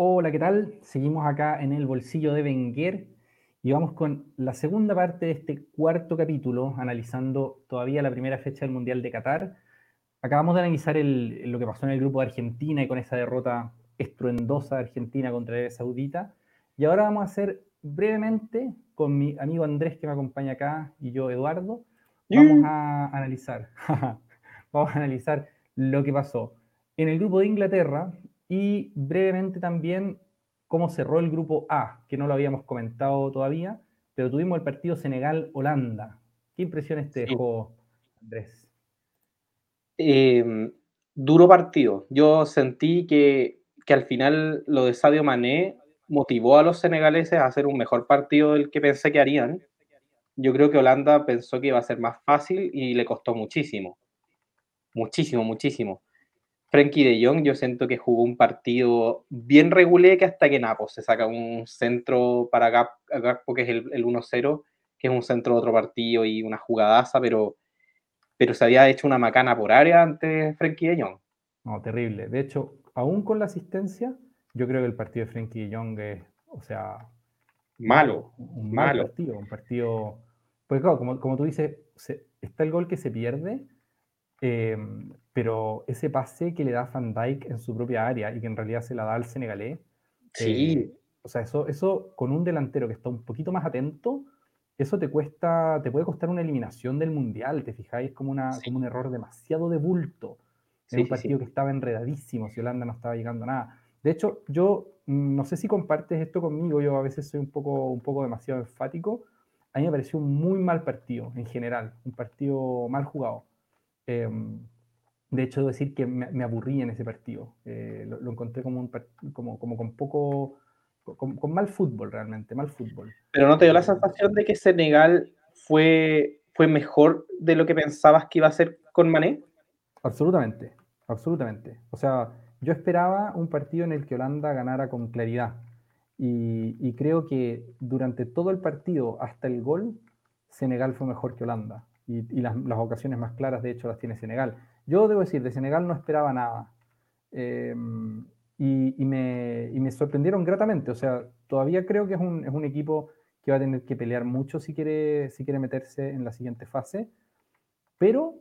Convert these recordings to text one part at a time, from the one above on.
Hola, ¿qué tal? Seguimos acá en el bolsillo de Wenger y vamos con la segunda parte de este cuarto capítulo, analizando todavía la primera fecha del Mundial de Qatar. Acabamos de analizar lo que pasó en el grupo de Argentina y con esa derrota estruendosa de Argentina contra Arabia Saudita. Y ahora vamos a hacer brevemente con mi amigo Andrés que me acompaña acá y yo, Eduardo, vamos a analizar, vamos a analizar lo que pasó en el grupo de Inglaterra, y brevemente también cómo cerró el grupo A, que no lo habíamos comentado todavía, pero tuvimos el partido Senegal-Holanda. ¿Qué impresiones te dejó, Andrés? Em, duro partido. Yo sentí que, que, al final lo de Sadio Mané motivó a los senegaleses a hacer un mejor partido del que pensé que harían. Yo creo que Holanda pensó que iba a ser más fácil y le costó muchísimo. Muchísimo, muchísimo. Frankie de Jong, yo siento que jugó un partido bien regulé que hasta que Napos se saca un centro para Gakpo, que es el, 1-0, que es un centro de otro partido y una jugadaza, pero, pero se había hecho una macana por área ante Frankie de Jong. No, terrible. De hecho, aún con la asistencia, yo creo que el partido de Frankie de Jong es, o sea... Malo. Un mal partido, un partido... Pues claro, como, como tú dices, está el gol que se pierde, Em, pero ese pase que le da Van Dijk en su propia área y que en realidad se la da al senegalés. Sí. Eh, o sea, eso, eso con un delantero que está un poquito más atento, eso te cuesta, te puede costar una eliminación del mundial, ¿te fijáis? Como, una, como un error demasiado de bulto. en un partido que estaba enredadísimo, si Holanda no estaba llegando a nada. De hecho, yo mm, no sé si compartes esto conmigo, yo a veces soy un poco, un poco demasiado enfático. A mí me pareció un muy mal partido en general, un partido mal jugado. Em, de hecho, debo decir que me, aburrí en ese partido. Eh, lo, encontré como, un, como, como con poco, con, mal fútbol realmente, mal fútbol. Pero ¿no te dio la sensación de que Senegal fue, fue mejor de lo que pensabas que iba a ser con Mané? Absolutamente, absolutamente. O sea, yo esperaba un partido en el que Holanda ganara con claridad. Y, y creo que durante todo el partido, hasta el gol, Senegal fue mejor que Holanda y, las, ocasiones más claras, de hecho, las tiene Senegal. Yo debo decir, de Senegal no esperaba nada. Em, y, me, sorprendieron gratamente. O sea, todavía creo que es un, equipo que va a tener que pelear mucho si quiere, si quiere meterse en la siguiente fase. Pero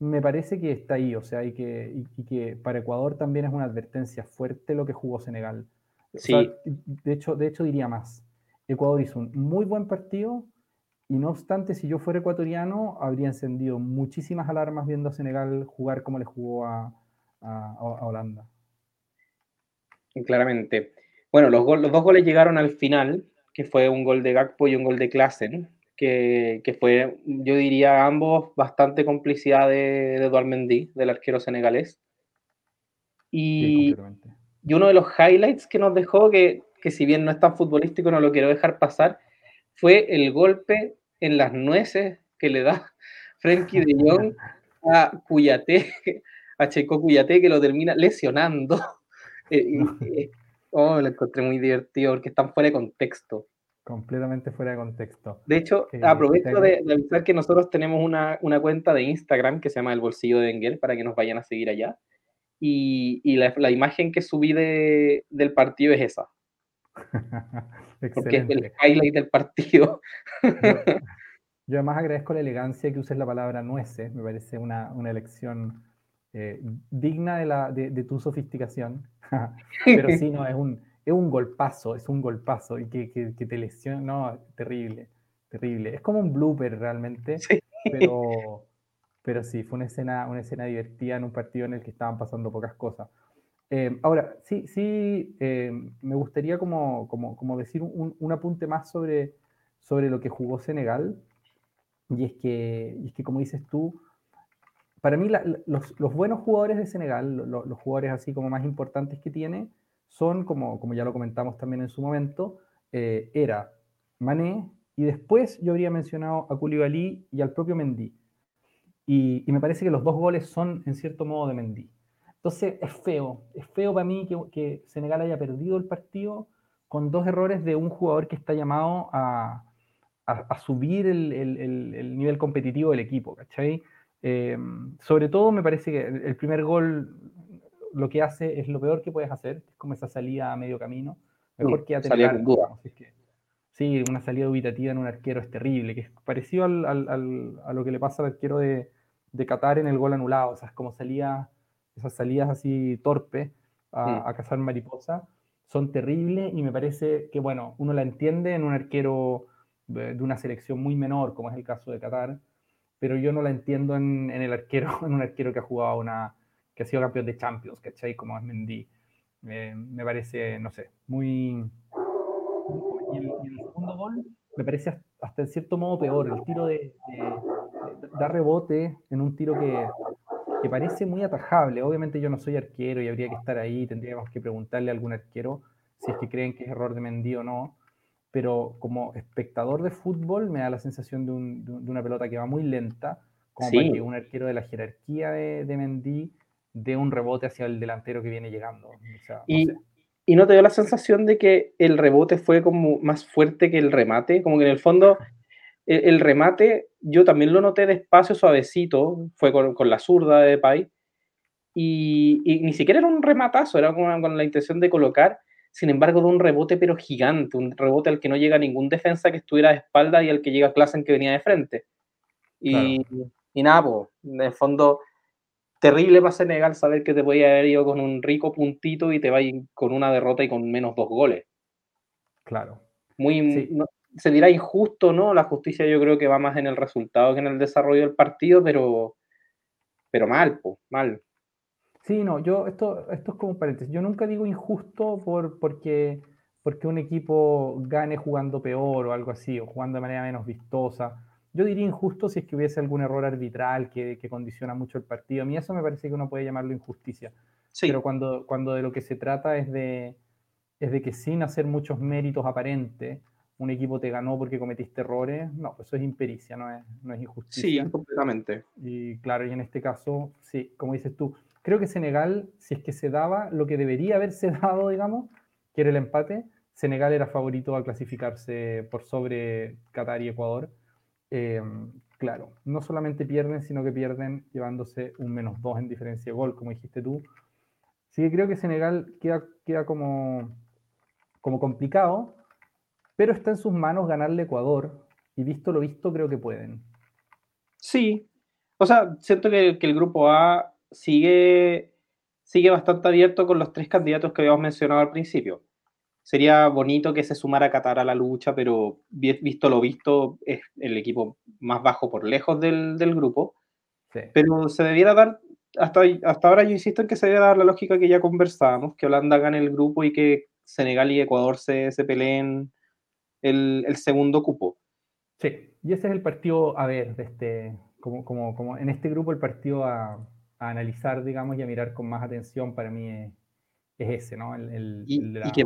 me parece que está ahí. O sea, y que, que para Ecuador también es una advertencia fuerte lo que jugó Senegal. Sí. de, hecho, de hecho, diría más. Ecuador hizo un muy buen partido, y no obstante, si yo fuera ecuatoriano, habría encendido muchísimas alarmas viendo a Senegal jugar como le jugó a, Holanda. Claramente. Bueno, los, los, dos goles llegaron al final, que fue un gol de Gakpo y un gol de Klassen, que, que fue, yo diría, ambos bastante complicidad de, de Eduard Mendy, del arquero senegalés. Y, y, uno de los highlights que nos dejó, que, que si bien no es tan futbolístico, no lo quiero dejar pasar, fue el golpe en las nueces que le da Frenkie de Jong a Cuyate, a Checo Cuyate, que lo termina lesionando. Eh, eh, oh, lo encontré muy divertido porque están fuera de contexto. Completamente fuera de contexto. De hecho, eh, aprovecho de, avisar que nosotros tenemos una, cuenta de Instagram que se llama El Bolsillo de Engel para que nos vayan a seguir allá. Y, la, imagen que subí del partido es esa. porque es el highlight del partido. Yo, además agradezco la elegancia que uses la palabra nueces, me parece una, una elección eh, digna de, la, de, tu sofisticación. Pero sí, no, es un, es un golpazo, es un golpazo y que, que, te lesiona, no, terrible, terrible. Es como un blooper realmente, pero, pero sí, fue una escena, una escena divertida en un partido en el que estaban pasando pocas cosas. Eh, ahora, sí, sí, eh, me gustaría como, como, decir un, apunte más sobre, sobre lo que jugó Senegal. Y es que, es que como dices tú, para mí los, buenos jugadores de Senegal, los jugadores así como más importantes que tiene, son, como, como ya lo comentamos también en su momento, eh, era Mané, y después yo habría mencionado a Koulibaly y al propio Mendy. Y, y me parece que los dos goles son en cierto modo de Mendy. Entonces es feo, es feo para mí que, Senegal haya perdido el partido con dos errores de un jugador que está llamado a, subir el, nivel competitivo del equipo, ¿cachai? Eh, sobre todo me parece que el primer gol, lo que hace es lo peor que puedes hacer, es como esa salida a medio camino. Mejor que a tener Sí, una salida ubitativa en un arquero es terrible, que es parecido al, al, a lo que le pasa al arquero de, de, Qatar en el gol anulado, o sea, es como salía, esas salidas así torpes a, a cazar mariposa, son terribles y me parece que, bueno, uno la entiende en un arquero de una selección muy menor, como es el caso de Qatar, pero yo no la entiendo en, en el arquero, en un arquero que ha jugado una, que ha sido campeón de Champions, ¿cachai? Como es Mendy. me parece, no sé, muy... Y el, segundo gol me parece hasta en cierto modo peor. El tiro de, da rebote en un tiro que, que, parece muy atajable. Obviamente yo no soy arquero y habría que estar ahí, tendríamos que preguntarle a algún arquero si es que creen que es error de Mendy o no. Pero como espectador de fútbol me da la sensación de, un, de una pelota que va muy lenta, como para que un arquero de la jerarquía de, de Mendy de un rebote hacia el delantero que viene llegando. y, no y, no te dio la sensación de que el rebote fue como más fuerte que el remate, como que en el fondo el, remate yo también lo noté despacio, suavecito, fue con, con la zurda de Pai, y, y, ni siquiera era un rematazo, era con, con, la intención de colocar, sin embargo de un rebote pero gigante, un rebote al que no llega ningún defensa que estuviera de espalda y al que llega Klassen que venía de frente. Y, y nada, pues, en el fondo terrible para Senegal saber que te podía haber ido con un rico puntito y te va con una derrota y con menos dos goles. Claro. Muy, se dirá injusto, ¿no? La justicia yo creo que va más en el resultado que en el desarrollo del partido, pero, pero mal, pues, mal. Sí, no, yo, esto, esto es como paréntesis. Yo nunca digo injusto por, porque, porque un equipo gane jugando peor o algo así, o jugando de manera menos vistosa yo diría injusto si es que hubiese algún error arbitral que, condiciona mucho el partido. A mí eso me parece que uno puede llamarlo injusticia. Pero cuando, cuando de lo que se trata es de, es de que sin hacer muchos méritos aparentes, un equipo te ganó porque cometiste errores, no, pues eso es impericia, no es, no es injusticia. Sí, completamente. Y claro, y en este caso, sí, como dices tú, creo que Senegal, si es que se daba lo que debería haberse dado, digamos, que era el empate, Senegal era favorito a clasificarse por sobre Qatar y Ecuador Em, claro, no solamente pierden, sino que pierden llevándose un menos dos en diferencia de gol, como dijiste tú. Así que creo que Senegal queda, queda como, como complicado, pero está en sus manos ganarle Ecuador, y visto lo visto, creo que pueden. Sí, o sea, siento que, que el grupo A sigue, sigue bastante abierto con los tres candidatos que habíamos mencionado al principio sería bonito que se sumara Qatar a la lucha, pero visto lo visto, es el equipo más bajo por lejos del, del grupo. Pero se debiera dar, hasta, hasta ahora yo insisto en que se debiera dar la lógica que ya conversábamos, que Holanda gane el grupo y que Senegal y Ecuador se, se peleen el, el, segundo cupo. Sí, y ese es el partido a ver, de este, como, como, como en este grupo el partido a, a analizar, digamos, y a mirar con más atención para mí es, es ese, ¿no? El, el, y, y, que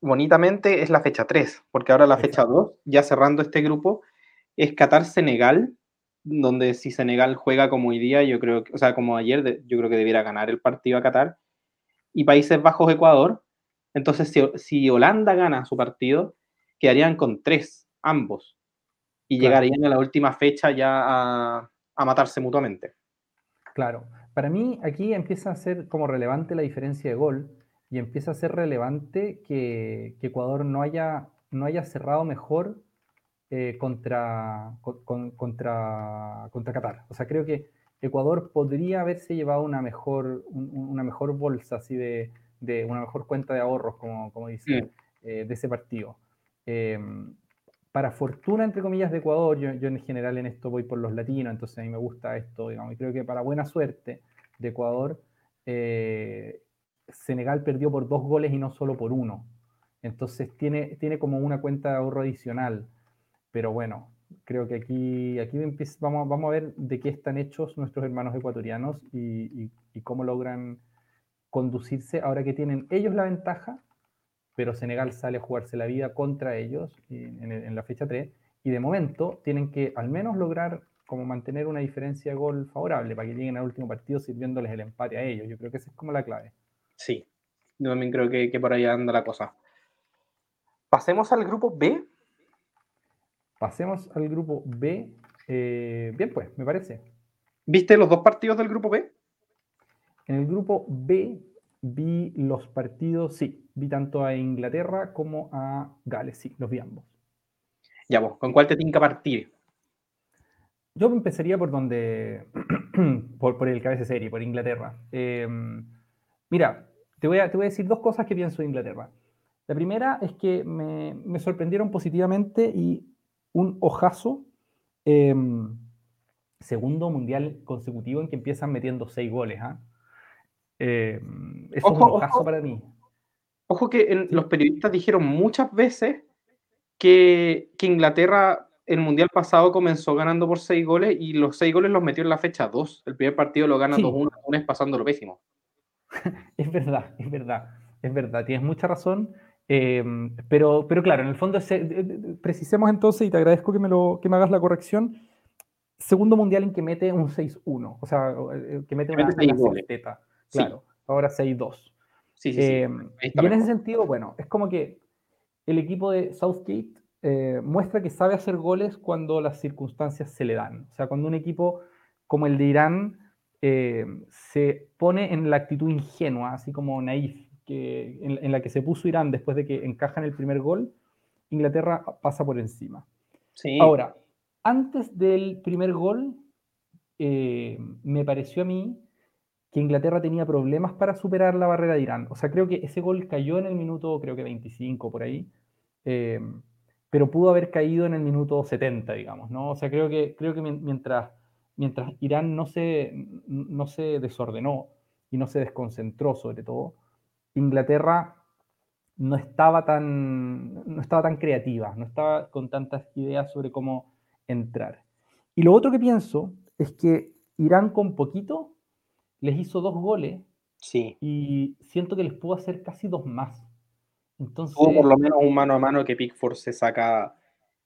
bonitamente es la fecha 3, porque ahora la fecha 2, ya cerrando este grupo, es Qatar-Senegal, donde si Senegal juega como hoy día, yo creo, o sea, como ayer, yo creo que debiera ganar el partido a Qatar, y Países Bajos-Ecuador, entonces si, si, Holanda gana su partido, quedarían con 3, ambos, y llegarían a la última fecha ya a, a matarse mutuamente. Claro, para mí aquí empieza a ser como relevante la diferencia de gol, y empieza a ser relevante que, Ecuador no haya, no haya cerrado mejor eh, contra, contra, contra Qatar. O sea, creo que Ecuador podría haberse llevado una mejor, una mejor bolsa, así de, de, una mejor cuenta de ahorros, como, como dice, eh, de ese partido. Em, para fortuna, entre comillas, de Ecuador, yo, en general en esto voy por los latinos, entonces a mí me gusta esto, digamos, y creo que para buena suerte de Ecuador, eh, Senegal perdió por dos goles y no solo por uno. Entonces tiene, tiene como una cuenta de ahorro adicional. Pero bueno, creo que aquí, aquí vamos, vamos a ver de qué están hechos nuestros hermanos ecuatorianos y, cómo logran conducirse ahora que tienen ellos la ventaja, pero Senegal sale a jugarse la vida contra ellos en, en, la fecha 3 y de momento tienen que al menos lograr como mantener una diferencia de gol favorable para que lleguen al último partido sirviéndoles el empate a ellos. Yo creo que esa es como la clave. Sí, yo también creo que, por ahí anda la cosa. Pasemos al grupo B. Pasemos al grupo B. Eh, bien, pues, me parece. ¿Viste los dos partidos del grupo B? En el grupo B vi los partidos, sí, vi tanto a Inglaterra como a Gales, sí, los vi ambos. Ya vos, ¿con cuál te que partir? Yo empezaría por donde, por, el cabeza serie, por Inglaterra. Em, mira, te voy, a, te voy a decir dos cosas que pienso de Inglaterra. La primera es que me, me sorprendieron positivamente y un ojazo. Em, segundo mundial consecutivo en que empiezan metiendo seis goles. eso es un ojazo para mí. Ojo que los periodistas dijeron muchas veces que, que, Inglaterra el mundial pasado comenzó ganando por seis goles y los seis goles los metió en la fecha 2. El primer partido lo gana 2-1, sí. pasando lo pésimo. es verdad, es verdad, es verdad, tienes mucha razón. Em, pero, pero claro, en el fondo, precisemos entonces, y te agradezco que me, lo, que me hagas la corrección, segundo mundial en que mete un 6-1, o sea, eh, que mete una, una claro, ahora 6-2. Sí, sí, em, y en ese sentido, bueno, es como que el equipo de Southgate eh, muestra que sabe hacer goles cuando las circunstancias se le dan. O sea, cuando un equipo como el de Irán eh, se pone en la actitud ingenua, así como naif, en, la que se puso Irán después de que encajan el primer gol, Inglaterra pasa por encima. Ahora, antes del primer gol, eh, me pareció a mí que Inglaterra tenía problemas para superar la barrera de Irán. O sea, creo que ese gol cayó en el minuto, creo que 25 por ahí, eh, pero pudo haber caído en el minuto 70, digamos, ¿no? O sea, creo que, creo que mientras, mientras Irán no se, no se desordenó y no se desconcentró sobre todo, Inglaterra no estaba tan, no estaba tan creativa, no estaba con tantas ideas sobre cómo entrar. Y lo otro que pienso es que Irán con poquito les hizo dos goles sí. y siento que les pudo hacer casi dos más. Entonces, por lo menos un mano a mano que Pickford se saca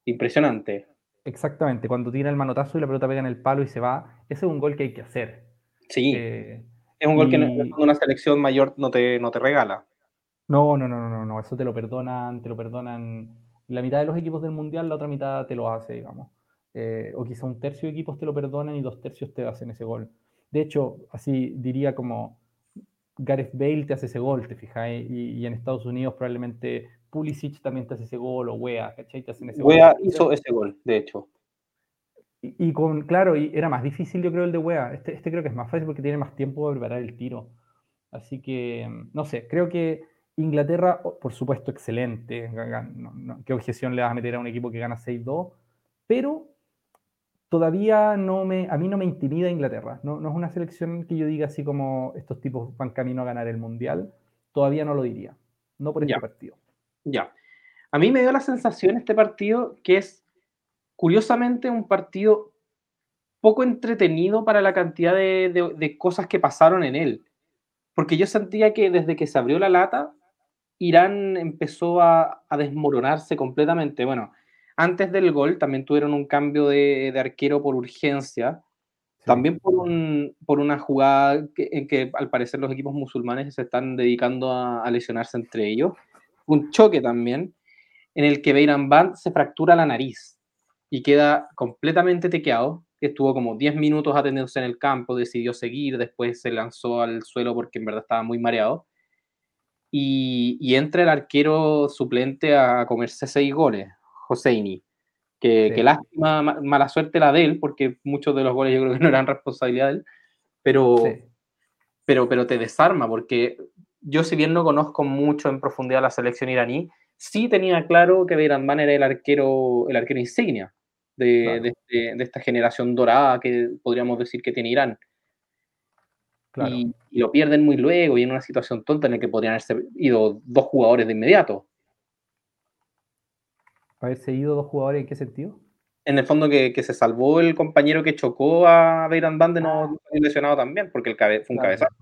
impresionante. Exactamente, cuando tira el manotazo y la pelota pega en el palo y se va, ese es un gol que hay que hacer. Sí. Eh, es un gol que una selección mayor no te, no te regala. No, no, no, no, no, eso te lo perdonan, te lo perdonan la mitad de los equipos del mundial, la otra mitad te lo hace, digamos. Eh, o quizá un tercio de equipos te lo perdonan y dos tercios te hacen ese gol. De hecho, así diría como Gareth Bale te hace ese gol, te fijas, y, en Estados Unidos probablemente Pulisic también te hace ese gol, o Wea, ¿cachai? Te hacen ese Wea hizo ese gol, de hecho. Y, con, claro, y era más difícil yo creo el de Wea. Este, este creo que es más fácil porque tiene más tiempo de preparar el tiro. Así que, no sé, creo que Inglaterra, por supuesto, excelente. ¿Qué objeción le vas a meter a un equipo que gana 6-2? Pero todavía no me, a mí no me intimida Inglaterra. No, no, es una selección que yo diga así como estos tipos van camino a ganar el Mundial. Todavía no lo diría. No por este partido. Ya. A mí me dio la sensación este partido que es curiosamente un partido poco entretenido para la cantidad de, cosas que pasaron en él. Porque yo sentía que desde que se abrió la lata, Irán empezó a, desmoronarse completamente. Bueno, antes del gol también tuvieron un cambio de, arquero por urgencia. También por, un, por una jugada en que al parecer los equipos musulmanes se están dedicando a, lesionarse entre ellos. Un choque también en el que Beiran Band se fractura la nariz y queda completamente tequeado. Estuvo como 10 minutos atendiéndose en el campo, decidió seguir, después se lanzó al suelo porque en verdad estaba muy mareado. Y, entra el arquero suplente a comerse seis goles, Joseini. Que, lástima, mala suerte la de él, porque muchos de los goles yo creo que no eran responsabilidad de él, pero, pero, pero te desarma, porque yo si bien no conozco mucho en profundidad la selección iraní, sí tenía claro que Beiranban era el arquero, el arquero insignia de, esta generación dorada que podríamos decir que tiene Irán. Y, lo pierden muy luego y en una situación tonta en la que podrían haberse ido dos jugadores de inmediato. ¿Haberse ido dos jugadores en qué sentido? En el fondo que, se salvó el compañero que chocó a Beiran Band de no ah. lesionado también, porque el fue un cabezazo.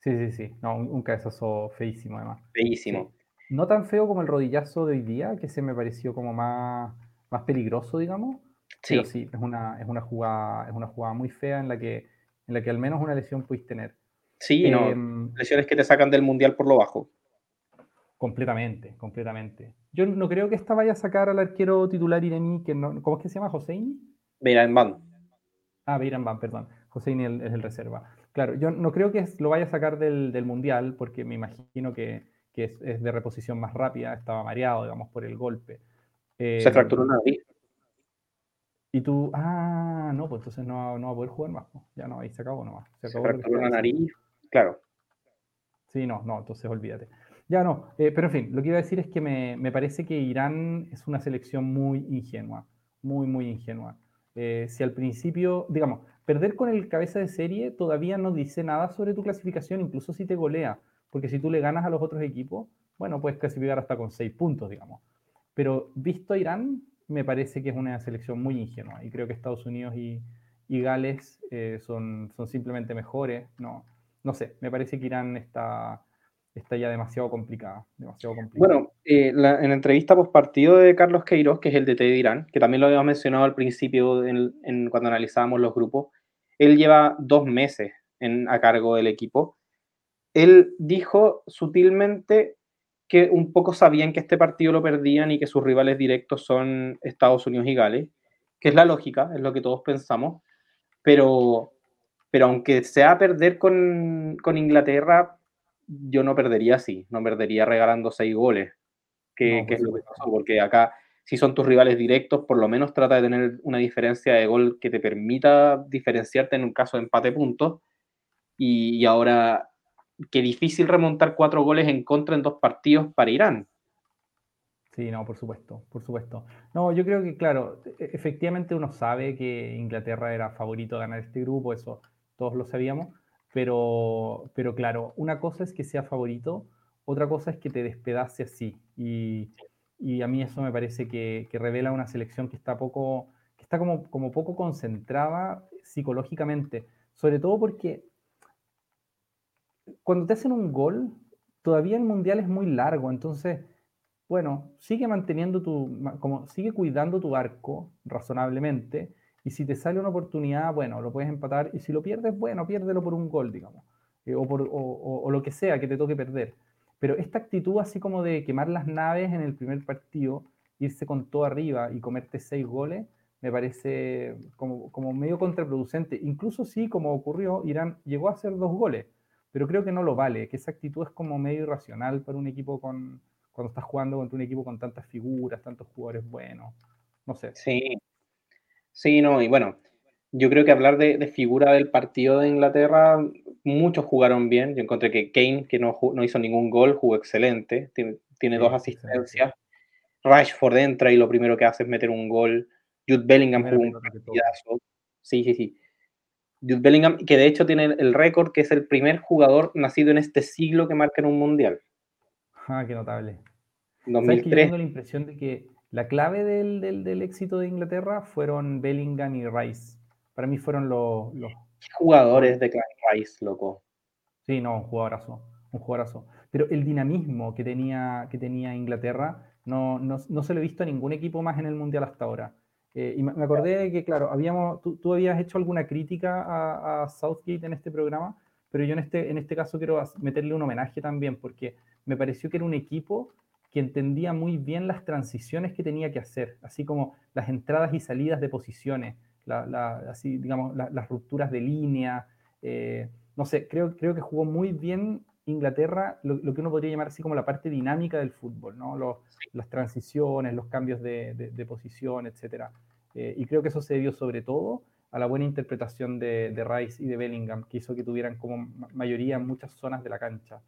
Sí, sí, sí. No, un, cabezazo feísimo además. Feísimo. No tan feo como el rodillazo de hoy día, que se me pareció como más más peligroso, digamos. Sí. Pero sí, es una, es una, jugada, es una jugada muy fea en la, que, en la que al menos una lesión puedes tener. Sí, no, em, lesiones que te sacan del mundial por lo bajo. Completamente, completamente. Yo no creo que esta vaya a sacar al arquero titular iraní, que no, ¿cómo es que se llama? ¿Joseini? Beiran Ban. Ah, Beiran Ban, perdón. Joseini es el reserva. Claro, yo no creo que lo vaya a sacar del, Mundial, porque me imagino que, es, de reposición más rápida, estaba mareado, digamos, por el golpe. Se fracturó una nariz. Y tú, ah, no, pues entonces no, no va a poder jugar más. Ya no, ahí se acabó nomás. Se, acabó se fracturó la nariz, claro. Sí, no, no, entonces olvídate. Ya no, eh, pero en fin, lo que iba a decir es que me, me, parece que Irán es una selección muy ingenua, muy, muy ingenua. Eh, si al principio, digamos, perder con el cabeza de serie todavía no dice nada sobre tu clasificación, incluso si te golea, porque si tú le ganas a los otros equipos, bueno, puedes clasificar hasta con seis puntos, digamos. Pero visto a Irán, me parece que es una selección muy ingenua y creo que Estados Unidos y, y Gales eh, son, son simplemente mejores. No, no sé, me parece que Irán está, está ya demasiado complicada. Demasiado Bueno, eh, en la entrevista post partido de Carlos Queiroz, que es el DT de Irán, que también lo habíamos mencionado al principio cuando analizábamos los grupos, él lleva dos meses a cargo del equipo. Él dijo sutilmente que un poco sabían que este partido lo perdían y que sus rivales directos son Estados Unidos y Gales, que es la lógica, es lo que todos pensamos, pero, pero aunque sea perder con, con Inglaterra, yo no perdería así, no perdería regalando seis goles, que, es lo que pasó, porque acá, si son tus rivales directos, por lo menos trata de tener una diferencia de gol que te permita diferenciarte en un caso de empate puntos. Y, y ahora, qué difícil remontar cuatro goles en contra en dos partidos para Irán. Sí, no, por supuesto, por supuesto. No, yo creo que, claro, e-, efectivamente uno sabe que Inglaterra era favorito a ganar este grupo, eso todos lo sabíamos, pero, pero claro, una cosa es que sea favorito, otra cosa es que te despedace así. Y, y a mí eso me parece que, que, revela una selección que está poco, que está como, como poco concentrada psicológicamente. Sobre todo porque cuando te hacen un gol, todavía el mundial es muy largo. Entonces, bueno, sigue manteniendo tu, como sigue cuidando tu arco razonablemente y si te sale una oportunidad, bueno, lo puedes empatar. Y si lo pierdes, bueno, piérdelo por un gol, digamos. Eh, o, por, o, lo que sea que te toque perder. Pero esta actitud así como de quemar las naves en el primer partido, irse con todo arriba y comerte seis goles, me parece como, como medio contraproducente. Incluso si, como ocurrió, Irán llegó a hacer dos goles, pero creo que no lo vale, que esa actitud es como medio irracional para un equipo con, cuando estás jugando contra un equipo con tantas figuras, tantos jugadores buenos. No sé. Sí, Sí, no, y bueno, yo creo que hablar de, figura del partido de Inglaterra, muchos jugaron bien. Yo encontré que Kane, que no, no hizo ningún gol, jugó excelente, tiene, dos asistencias. Rashford entra y lo primero que hace es meter un gol. Jude Bellingham jugó un partidazo. Sí, sí, sí. Jude Bellingham, que de hecho tiene el récord, que es el primer jugador nacido en este siglo que marca en un mundial. Ah, qué notable. 2003. tengo la impresión de que la clave del, éxito de Inglaterra fueron Bellingham y Rice. Para mí fueron los... Jugadores de Rice, loco. Sí, no, un jugadorazo, un jugadorazo. Pero el dinamismo que tenía, que tenía Inglaterra no, no, se lo he visto a ningún equipo más en el Mundial hasta ahora. Eh, y me acordé de que, claro, habíamos, tú, habías hecho alguna crítica a, a, Southgate en este programa, pero yo en este, en este caso quiero meterle un homenaje también, porque me pareció que era un equipo que entendía muy bien las transiciones que tenía que hacer, así como las entradas y salidas de posiciones, así, digamos, las rupturas de línea. Eh, no sé, creo, creo que jugó muy bien Inglaterra lo, que uno podría llamar así como la parte dinámica del fútbol, ¿no? las transiciones, los cambios de, posición, etc. Eh, y creo que eso se debió sobre todo a la buena interpretación de, Rice y de Bellingham, que hizo que tuvieran como mayoría en muchas zonas de la cancha.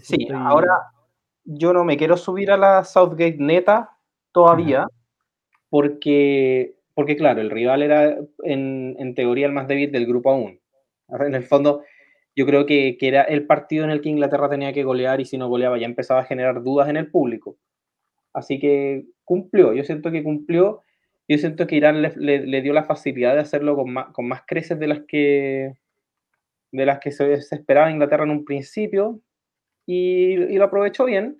sí, ahora, yo no me quiero subir a la Southgate neta todavía, porque, porque claro, el rival era en, teoría el más débil del grupo aún. En el fondo, yo creo que, era el partido en el que Inglaterra tenía que golear y si no goleaba ya empezaba a generar dudas en el público. Así que cumplió, yo siento que cumplió, yo siento que Irán le, dio la facilidad de hacerlo con más, con más creces de las que de las que se, se esperaba Inglaterra en un principio, y, lo aprovechó bien,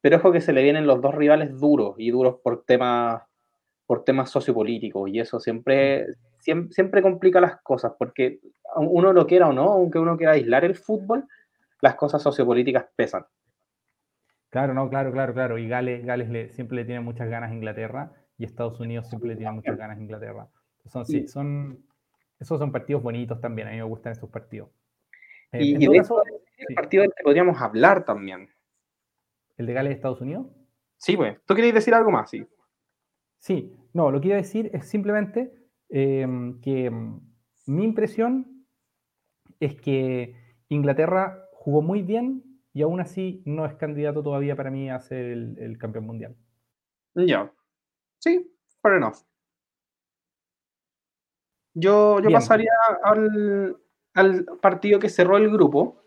pero ojo que se le vienen los dos rivales duros y duros por temas por temas sociopolíticos y eso siempre, siempre, siempre complica las cosas porque uno lo quiera o no, aunque uno quiera aislar el fútbol, las cosas sociopolíticas pesan. Claro, no, claro, claro, claro. Y Gales, Gales siempre le tiene muchas ganas a Inglaterra y Estados Unidos siempre le tiene muchas ganas a Inglaterra. Son, sí, son, esos son partidos bonitos también, a mí me gustan esos partidos. Y, de caso, el partido del que podríamos hablar también. ¿El de Gales de Estados Unidos? Sí, pues. ¿Tú querías decir algo más? Sí. Sí, no, lo que iba a decir es simplemente em, que em, mi impresión es que Inglaterra jugó muy bien y aún así no es candidato todavía para mí a ser el, campeón mundial. Ya. Sí, fair enough. Yo, yo pasaría al, al, partido que cerró el grupo,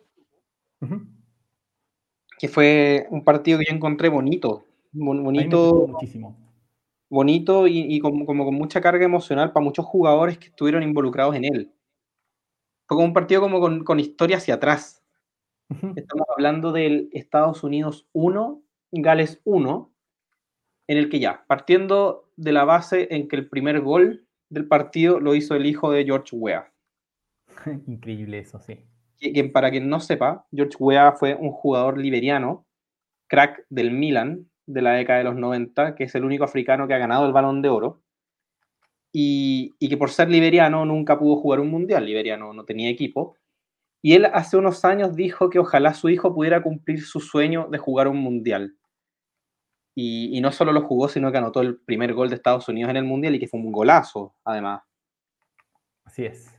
que fue un partido que yo encontré bonito. Bonito. Muchísimo. Bonito y, como, con mucha carga emocional para muchos jugadores que estuvieron involucrados en él. Fue como un partido como con, con historia hacia atrás. Estamos hablando del Estados Unidos 1, Gales 1, en el que ya, partiendo de la base en que el primer gol del partido lo hizo el hijo de George Weah. Increíble eso, sí. para quien no sepa, George Weah fue un jugador liberiano, crack del Milan de la década de los 90, que es el único africano que ha ganado el balón de oro. Y, y que por ser liberiano nunca pudo jugar un mundial. Liberiano no tenía equipo y él hace unos años dijo que ojalá su hijo pudiera cumplir su sueño de jugar un mundial. Y, no solo lo jugó, sino que anotó el primer gol de Estados Unidos en el mundial y que fue un golazo, además. Así es.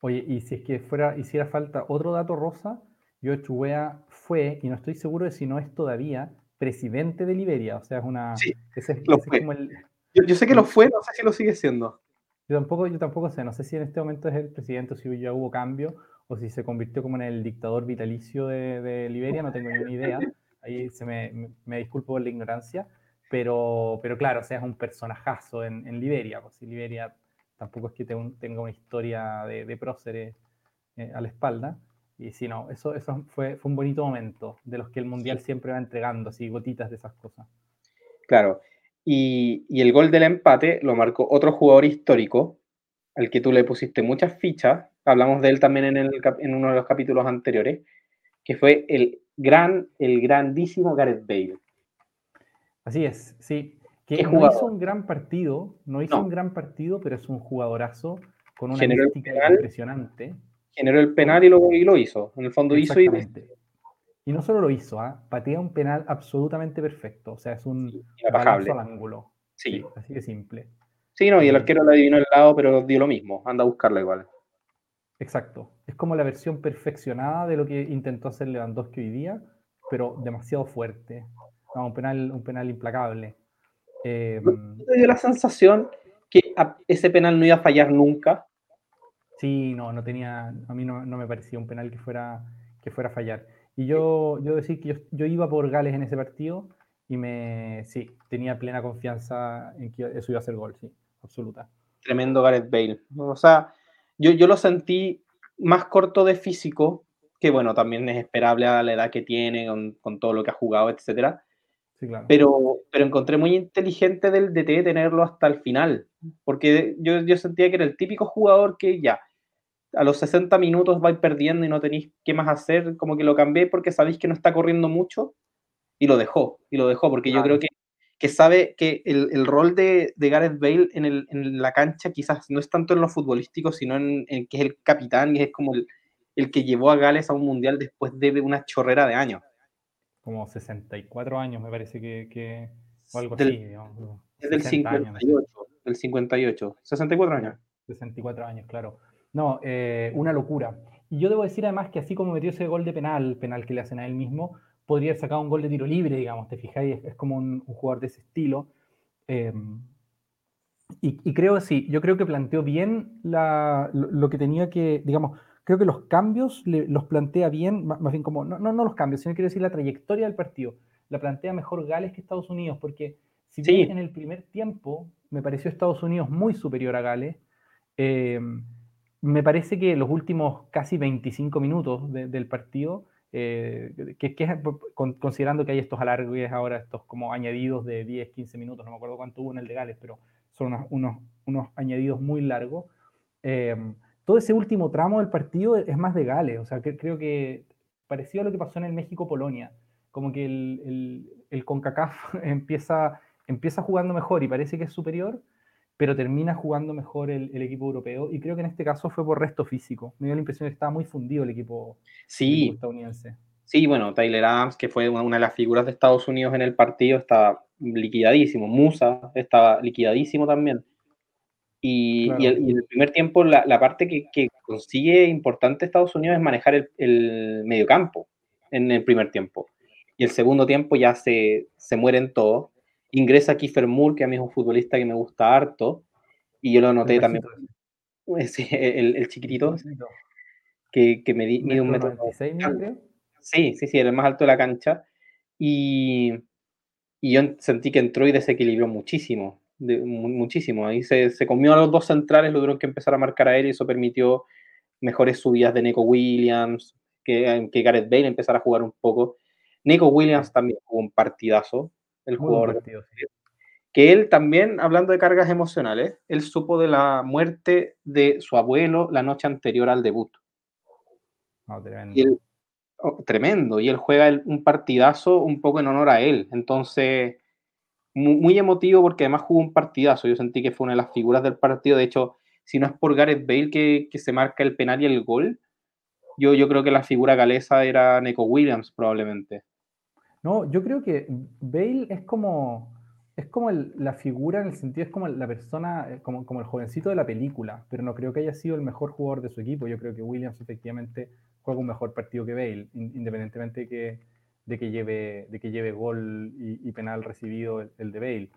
Oye, y si es que fuera, hiciera falta otro dato rosa, George Weah fue, y no estoy seguro de si no es todavía, presidente de Liberia. O sea, es una. Sí, yo, sé que lo fue, no sé si lo sigue siendo. Yo tampoco, yo tampoco sé, no sé si en este momento es el presidente o si ya hubo cambio o si se convirtió como en el dictador vitalicio de, Liberia, no tengo ni idea. Ahí se me, me, disculpo por la ignorancia, pero, pero claro, o sea, es un personajazo en, en Liberia, pues si Liberia tampoco es que tenga una historia de, de próceres eh, a la espalda. Y si no, eso, eso fue, fue un bonito momento, de los que el Mundial siempre va entregando, así gotitas de esas cosas. Claro, y, y, el gol del empate lo marcó otro jugador histórico, al que tú le pusiste muchas fichas, hablamos de él también en, el, en uno de los capítulos anteriores, que fue el gran, el grandísimo Gareth Bale. Así es, sí. Que no hizo un gran partido, no hizo un gran partido, pero es un jugadorazo con una mística impresionante. Generó el penal y lo, y lo hizo. En el fondo hizo y... Y no solo lo hizo, ¿ah? patea un penal absolutamente perfecto. O sea, es un balazo al ángulo. Sí. Así de simple. Sí, no, y el arquero lo adivinó el lado, pero dio lo mismo. Anda a buscarlo igual. Exacto. Es como la versión perfeccionada de lo que intentó hacer Lewandowski hoy día, pero demasiado fuerte. un, penal, un penal implacable. Eh, ¿Te dio la sensación que ese penal no iba a fallar nunca? Sí, no, no tenía, a mí no, me parecía un penal que fuera, que fuera a fallar. Y yo, yo decir que yo, yo, iba por Gales en ese partido y me, sí, tenía plena confianza en que eso iba a ser gol, sí absoluta. Tremendo Gareth Bale. O sea, yo, yo lo sentí más corto de físico, que bueno, también es esperable a la edad que tiene, con, todo lo que ha jugado, etc. Sí, claro. pero, pero encontré muy inteligente del DT tenerlo hasta el final, porque yo, yo sentía que era el típico jugador que ya, a los 60 minutos vais perdiendo y no tenéis qué más hacer, como que lo cambié porque sabéis que no está corriendo mucho y lo dejó, y lo dejó, porque yo creo que que sabe que el, el rol de, de, Gareth Bale en, el, en, la cancha quizás no es tanto en lo futbolístico, sino en, que es el capitán y es como el, el, que llevó a Gales a un mundial después de una chorrera de años. Como 64 años, me parece que, que o algo así. es del 58, del 58, 64 años. 64 años, claro. No, eh, una locura. Y yo debo decir además que así como metió ese gol de penal, penal que le hacen a él mismo, podría haber sacado un gol de tiro libre, digamos, te fijáis, es, como un, jugador de ese estilo. Em, y, creo, sí, yo creo que planteó bien lo, que tenía que, digamos, creo que los cambios los plantea bien, más, bien como, no, no, los cambios, sino quiero decir la trayectoria del partido, la plantea mejor Gales que Estados Unidos, porque si bien en el primer tiempo me pareció Estados Unidos muy superior a Gales, em, me parece que los últimos casi 25 minutos del partido eh, que, considerando que hay estos alargues ahora, estos como añadidos de 10, 15 minutos, no me acuerdo cuánto hubo en el de Gales, pero son unos, unos, añadidos muy largos. Em, todo ese último tramo del partido es más de Gales, o sea, que, creo que parecido a lo que pasó en el México-Polonia, como que el, el, el CONCACAF empieza, empieza jugando mejor y parece que es superior, pero termina jugando mejor el, equipo europeo y creo que en este caso fue por resto físico. Me dio la impresión de que estaba muy fundido el equipo, sí. estadounidense. Sí, bueno, Tyler Adams, que fue una de las figuras de Estados Unidos en el partido, estaba liquidadísimo. Musa estaba liquidadísimo también. Y, en el primer tiempo, la, parte que, consigue importante Estados Unidos es manejar el, el mediocampo en el primer tiempo. Y el segundo tiempo ya se, se mueren todos ingresa Kiefer Moore, que a mí es un futbolista que me gusta harto, y yo lo noté también. el, el, chiquitito, que, que me mide un metro. Sí, sí, sí, el más alto de la cancha. Y, y yo sentí que entró y desequilibró muchísimo, muchísimo. Ahí se, se, comió a los dos centrales, tuvieron que empezar a marcar a él y eso permitió mejores subidas de Nico Williams, que, que Gareth Bale empezara a jugar un poco. Nico Williams también jugó un partidazo, el jugador. Que él también, hablando de cargas emocionales, él supo de la muerte de su abuelo la noche anterior al debut. Oh, tremendo. Y él, oh, tremendo. Y él juega un partidazo un poco en honor a él. Entonces, muy, emotivo porque además jugó un partidazo. Yo sentí que fue una de las figuras del partido. De hecho, si no es por Gareth Bale que, que se marca el penal y el gol, yo, yo creo que la figura galesa era Neko Williams probablemente. No, yo creo que Bale es como, es como la figura en el sentido, es como la persona, eh, como, como el jovencito de la película, pero no creo que haya sido el mejor jugador de su equipo. Yo creo que Williams efectivamente juega un mejor partido que Bale, independientemente de que, de que, lleve, de que lleve gol y, penal recibido el, de Bale.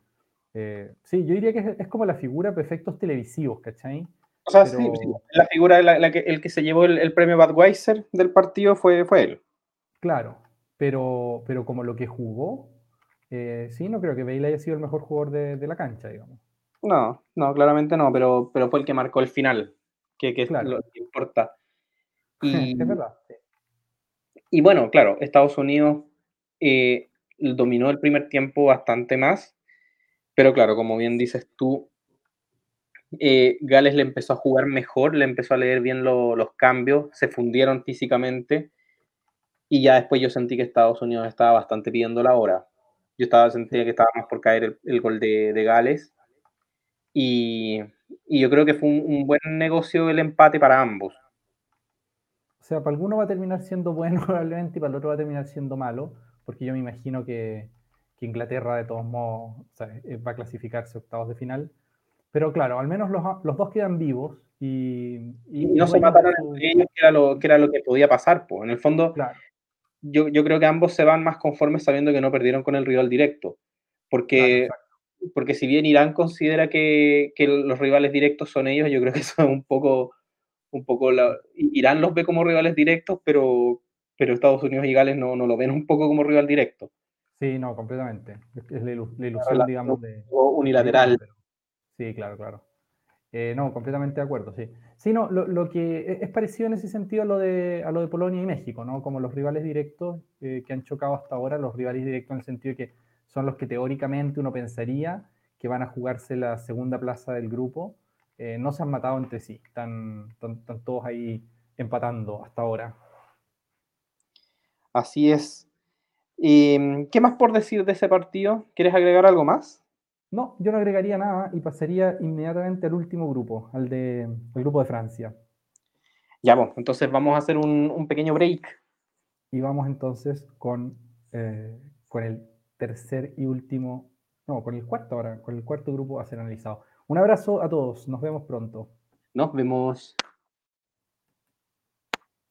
Eh, sí, yo diría que es, como la figura de efectos televisivos, ¿cachai? O sea, sí, la figura, la, que, el que se llevó el, el premio Budweiser del partido fue, fue él. Claro, pero, pero como lo que jugó, eh, sí, no creo que Bale haya sido el mejor jugador de, la cancha, digamos. No, no, claramente no, pero, pero fue el que marcó el final, que, es lo que importa. Y, es verdad. Y bueno, claro, Estados Unidos eh, dominó el primer tiempo bastante más, pero claro, como bien dices tú, eh, Gales le empezó a jugar mejor, le empezó a leer bien los cambios, se fundieron físicamente y ya después yo sentí que Estados Unidos estaba bastante pidiendo la hora. Yo estaba, sentía que estaba más por caer el, gol de, Gales. Y, yo creo que fue un, buen negocio el empate para ambos. O sea, para alguno va a terminar siendo bueno probablemente y para el otro va a terminar siendo malo, porque yo me imagino que, Inglaterra de todos modos eh, va a clasificarse octavos de final. Pero claro, al menos los, dos quedan vivos y... y, no se mataron entre ellos, que era, lo, que era lo que podía pasar. Pues. En el fondo, claro yo, yo, creo que ambos se van más conformes sabiendo que no perdieron con el rival directo. Porque, porque si bien Irán considera que, que, los rivales directos son ellos, yo creo que eso es un poco, un poco la, Irán los ve como rivales directos, pero, pero Estados Unidos y Gales no, no lo ven un poco como rival directo. Sí, no, completamente. Es la, ilusión, digamos, de... Unilateral. Sí, claro, claro. Eh, no, completamente de acuerdo, sí. Sí, no, lo, que e, es parecido en ese sentido a lo de, a lo de Polonia y México, ¿no? Como los rivales directos eh, que han chocado hasta ahora, los rivales directos en el sentido de que son los que teóricamente uno pensaría que van a jugarse la segunda plaza del grupo, eh, no se han matado entre sí, están, están, todos ahí empatando hasta ahora. Así es. ¿Y, ¿Qué más por decir de ese partido? ¿Quieres agregar algo más? No, yo no agregaría nada y pasaría inmediatamente al último grupo, al de grupo de Francia. Ya, bueno, entonces vamos a hacer un, pequeño break. Y vamos entonces con, eh, con el tercer y último, no, con el cuarto ahora, con el cuarto grupo a ser analizado. Un abrazo a todos, nos vemos pronto. Nos vemos.